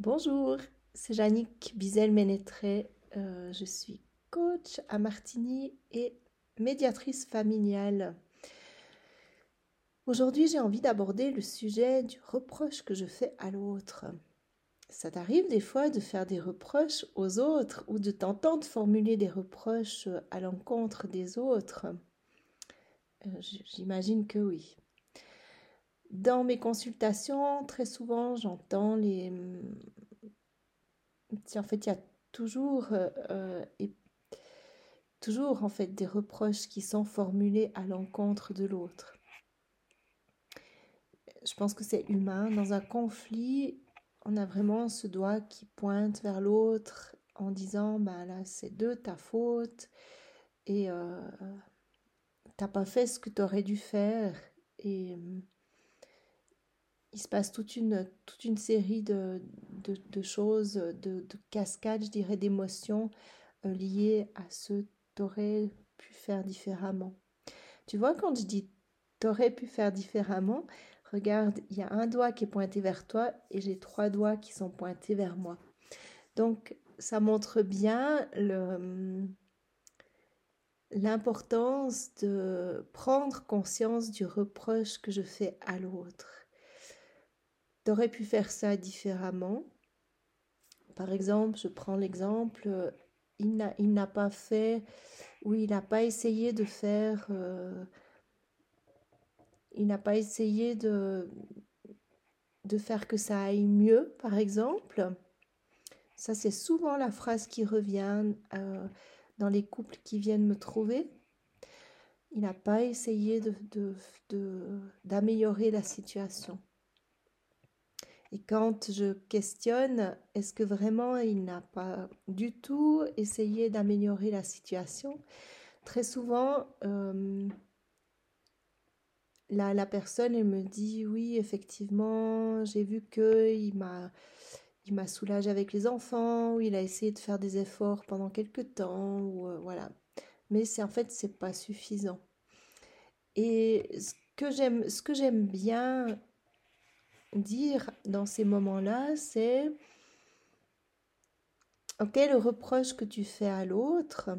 Bonjour, c'est Yannick Bizel-Ménétré. Euh, je suis coach à Martigny et médiatrice familiale. Aujourd'hui, j'ai envie d'aborder le sujet du reproche que je fais à l'autre. Ça t'arrive des fois de faire des reproches aux autres ou de t'entendre formuler des reproches à l'encontre des autres? Euh, J'imagine que oui. Dans mes consultations, très souvent, j'entends les. En fait, il y a toujours, euh, euh, toujours en fait des reproches qui sont formulés à l'encontre de l'autre. Je pense que c'est humain. Dans un conflit, on a vraiment ce doigt qui pointe vers l'autre en disant ben là c'est de ta faute et euh, t'as pas fait ce que tu aurais dû faire et il se passe toute une, série de, choses, de, de, cascades, je dirais, d'émotions euh, liées à ce t'aurais pu faire différemment. Tu vois, quand je dis t'aurais pu faire différemment, regarde, il y a un doigt qui est pointé vers toi et j'ai trois doigts qui sont pointés vers moi. Donc, ça montre bien l'importance de prendre conscience du reproche que je fais à l'autre aurais pu faire ça différemment. Par exemple, je prends l'exemple, il n'a pas fait, ou il n'a pas essayé de faire, euh, il n'a pas essayé de, faire que ça aille mieux, par exemple. Ça, c'est souvent la phrase qui revient euh, dans les couples qui viennent me trouver. Il n'a pas essayé d'améliorer la situation. Et quand je questionne, est-ce que vraiment il n'a pas du tout essayé d'améliorer la situation? Très souvent, euh, la, personne, elle me dit, oui, effectivement, j'ai vu qu'il m'a... Il m'a soulagé avec les enfants, ou il a essayé de faire des efforts pendant quelques temps, ou euh, voilà. Mais en fait c'est pas suffisant. Et ce que j'aime, ce que j'aime bien dire dans ces moments-là, c'est ok, le reproche que tu fais à l'autre,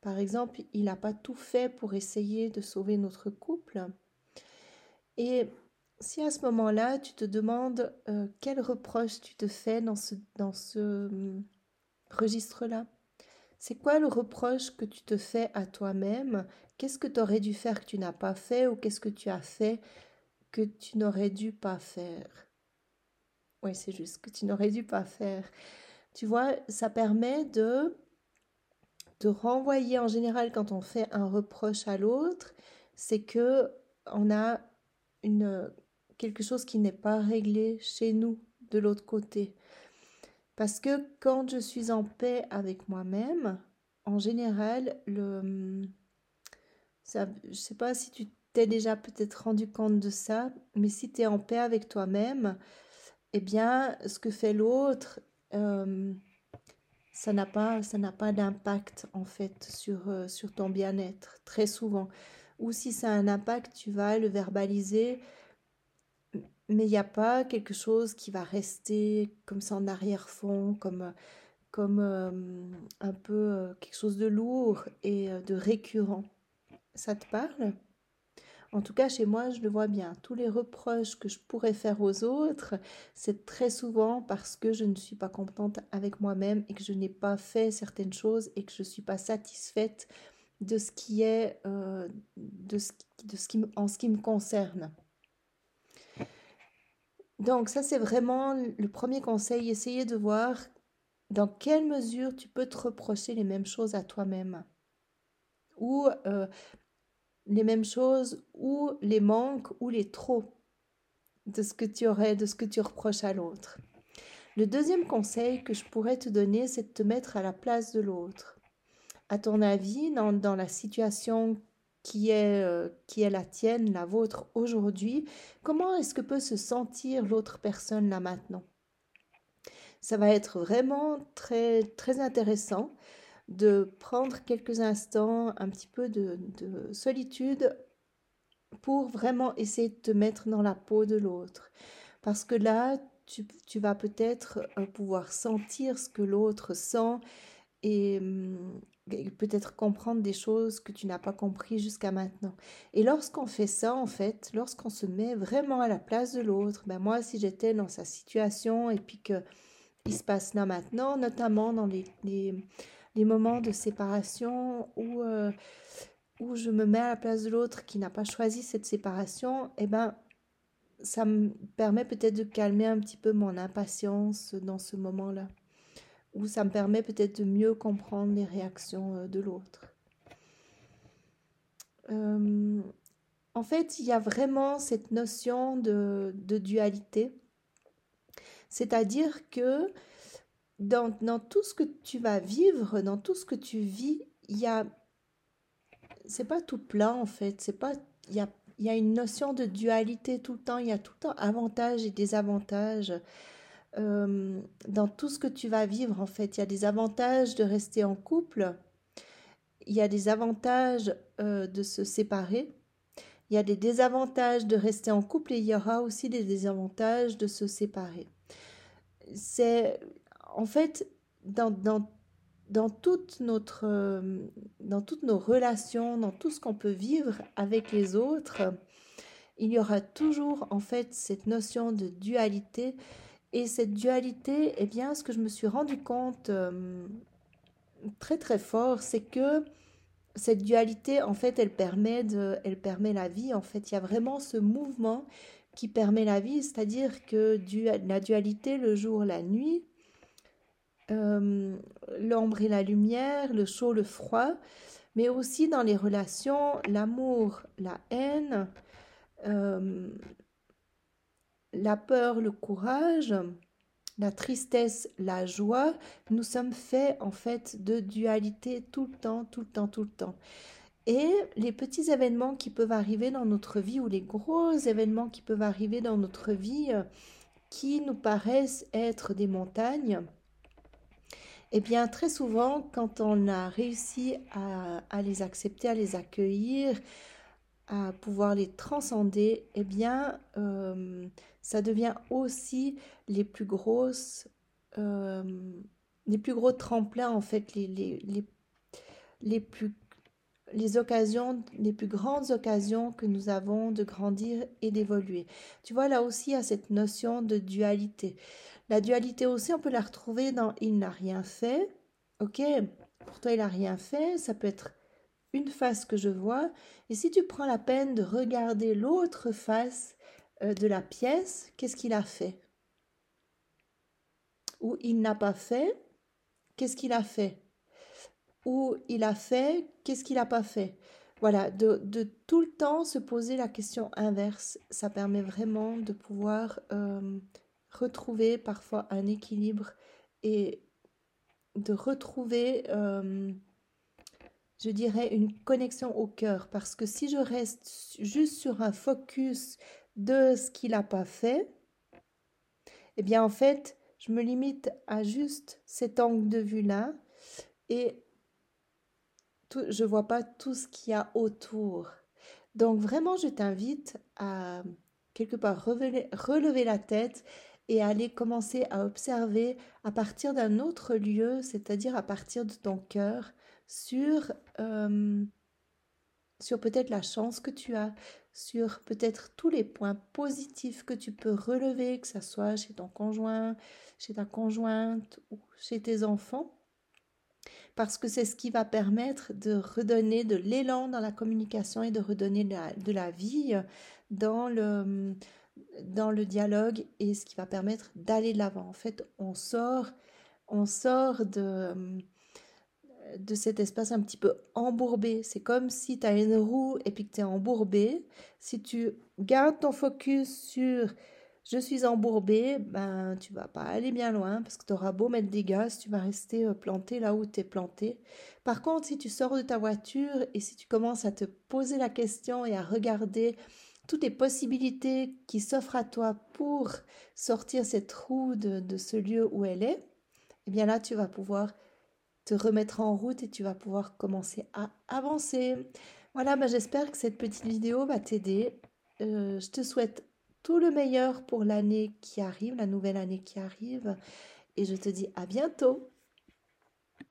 par exemple, il n'a pas tout fait pour essayer de sauver notre couple. Et si à ce moment-là, tu te demandes euh, quel reproche tu te fais dans ce, dans ce hum, registre-là, c'est quoi le reproche que tu te fais à toi-même? Qu'est-ce que tu aurais dû faire que tu n'as pas fait ou qu'est-ce que tu as fait que tu n'aurais dû pas faire. Oui, c'est juste que tu n'aurais dû pas faire. Tu vois, ça permet de de renvoyer en général quand on fait un reproche à l'autre, c'est que on a une quelque chose qui n'est pas réglé chez nous de l'autre côté. Parce que quand je suis en paix avec moi-même, en général, le ça, je sais pas si tu t'es déjà peut-être rendu compte de ça, mais si tu es en paix avec toi-même, eh bien, ce que fait l'autre, euh, ça n'a pas, pas d'impact en fait sur, euh, sur ton bien-être, très souvent. Ou si ça a un impact, tu vas le verbaliser, mais il n'y a pas quelque chose qui va rester comme ça en arrière-fond, comme, comme euh, un peu quelque chose de lourd et de récurrent. Ça te parle? En tout cas, chez moi, je le vois bien. Tous les reproches que je pourrais faire aux autres, c'est très souvent parce que je ne suis pas contente avec moi-même et que je n'ai pas fait certaines choses et que je ne suis pas satisfaite de ce qui est, euh, en ce qui me concerne. Donc ça, c'est vraiment le premier conseil. Essayer de voir dans quelle mesure tu peux te reprocher les mêmes choses à toi-même. Ou euh, les mêmes choses ou les manques ou les trop de ce que tu aurais, de ce que tu reproches à l'autre. Le deuxième conseil que je pourrais te donner, c'est de te mettre à la place de l'autre. À ton avis, dans, dans la situation qui est, euh, qui est la tienne, la vôtre aujourd'hui, comment est-ce que peut se sentir l'autre personne là maintenant? Ça va être vraiment très, très intéressant de prendre quelques instants, un petit peu de, solitude pour vraiment essayer de te mettre dans la peau de l'autre. Parce que là, tu, tu vas peut-être euh, pouvoir sentir ce que l'autre sent et, hum, et peut-être comprendre des choses que tu n'as pas compris jusqu'à maintenant. Et lorsqu'on fait ça, en fait, lorsqu'on se met vraiment à la place de l'autre, ben moi, si j'étais dans sa situation et puis que il se passe là maintenant, notamment dans les, les moments de séparation où, euh, où je me mets à la place de l'autre qui n'a pas choisi cette séparation, eh ben, ça me permet peut-être de calmer un petit peu mon impatience dans ce moment-là. Ou ça me permet peut-être de mieux comprendre les réactions euh, de l'autre. Euh, en fait, il y a vraiment cette notion de, de dualité. C'est-à-dire que dans, tout ce que tu vas vivre, dans tout ce que tu vis, il y a. C'est pas tout plat en fait. C'est pas. Il y a, y a une notion de dualité tout le temps. Il y a tout le temps avantages et désavantages. Euh, dans tout ce que tu vas vivre, en fait, il y a des avantages de rester en couple. Il y a des avantages euh, de se séparer. Il y a des désavantages de rester en couple et il y aura aussi des désavantages de se séparer. C'est en fait dans, dans, dans, notre, euh, dans toutes nos relations, dans tout ce qu'on peut vivre avec les autres, il y aura toujours en fait cette notion de dualité. Et cette dualité, eh bien, ce que je me suis rendu compte euh, très très fort, c'est que cette dualité, en fait, elle permet, de, elle permet la vie. En fait, il y a vraiment ce mouvement qui permet la vie, c'est-à-dire que la dualité, le jour, la nuit, euh, l'ombre et la lumière, le chaud, le froid, mais aussi dans les relations, l'amour, la haine, euh, la peur, le courage, la tristesse, la joie, nous sommes faits en fait de dualité tout le temps, tout le temps, tout le temps. Et les petits événements qui peuvent arriver dans notre vie ou les gros événements qui peuvent arriver dans notre vie euh, qui nous paraissent être des montagnes, eh bien très souvent quand on a réussi à, les accepter, à les accueillir, à pouvoir les transcender, eh bien euh, ça devient aussi les plus grosses, euh, les plus gros tremplins en fait, les, les, les, les plus les occasions, les plus grandes occasions que nous avons de grandir et d'évoluer. Tu vois, là aussi, a cette notion de dualité. La dualité aussi, on peut la retrouver dans il n'a rien fait. Ok, pour toi, il n'a rien fait. Ça peut être une face que je vois. Et si tu prends la peine de regarder l'autre face euh, de la pièce, qu'est-ce qu'il a fait? Ou il n'a pas fait, qu'est-ce qu'il a fait? Où il a fait, qu'est-ce qu'il n'a pas fait. Voilà, de, tout le temps se poser la question inverse, ça permet vraiment de pouvoir euh, retrouver parfois un équilibre et de retrouver, euh, je dirais, une connexion au cœur. Parce que si je reste juste sur un focus de ce qu'il n'a pas fait, eh bien en fait, je me limite à juste cet angle de vue-là et je vois pas tout ce qu'il y a autour. Donc vraiment, je t'invite à quelque part relever, la tête et aller commencer à observer à partir d'un autre lieu, c'est-à-dire à partir de ton cœur, sur, euh, sur peut-être la chance que tu as, sur peut-être tous les points positifs que tu peux relever, que ce soit chez ton conjoint, chez ta conjointe ou chez tes enfants parce que c'est ce qui va permettre de redonner de l'élan dans la communication et de redonner de la, vie dans le, dans le dialogue et ce qui va permettre d'aller de l'avant. En fait, on sort, on sort de, de cet espace un petit peu embourbé. C'est comme si tu as une roue et puis que tu es embourbé. Si tu gardes ton focus sur je suis embourbée, ben tu vas pas aller bien loin parce que tu auras beau mettre des gaz, tu vas rester euh, planté là où tu es planté. Par contre, si tu sors de ta voiture et si tu commences à te poser la question et à regarder toutes les possibilités qui s'offrent à toi pour sortir cette roue de, ce lieu où elle est, eh bien là, tu vas pouvoir te remettre en route et tu vas pouvoir commencer à avancer. Voilà, ben j'espère que cette petite vidéo va t'aider. Euh, je te souhaite tout le meilleur pour l'année qui arrive, la nouvelle année qui arrive. Et je te dis à bientôt.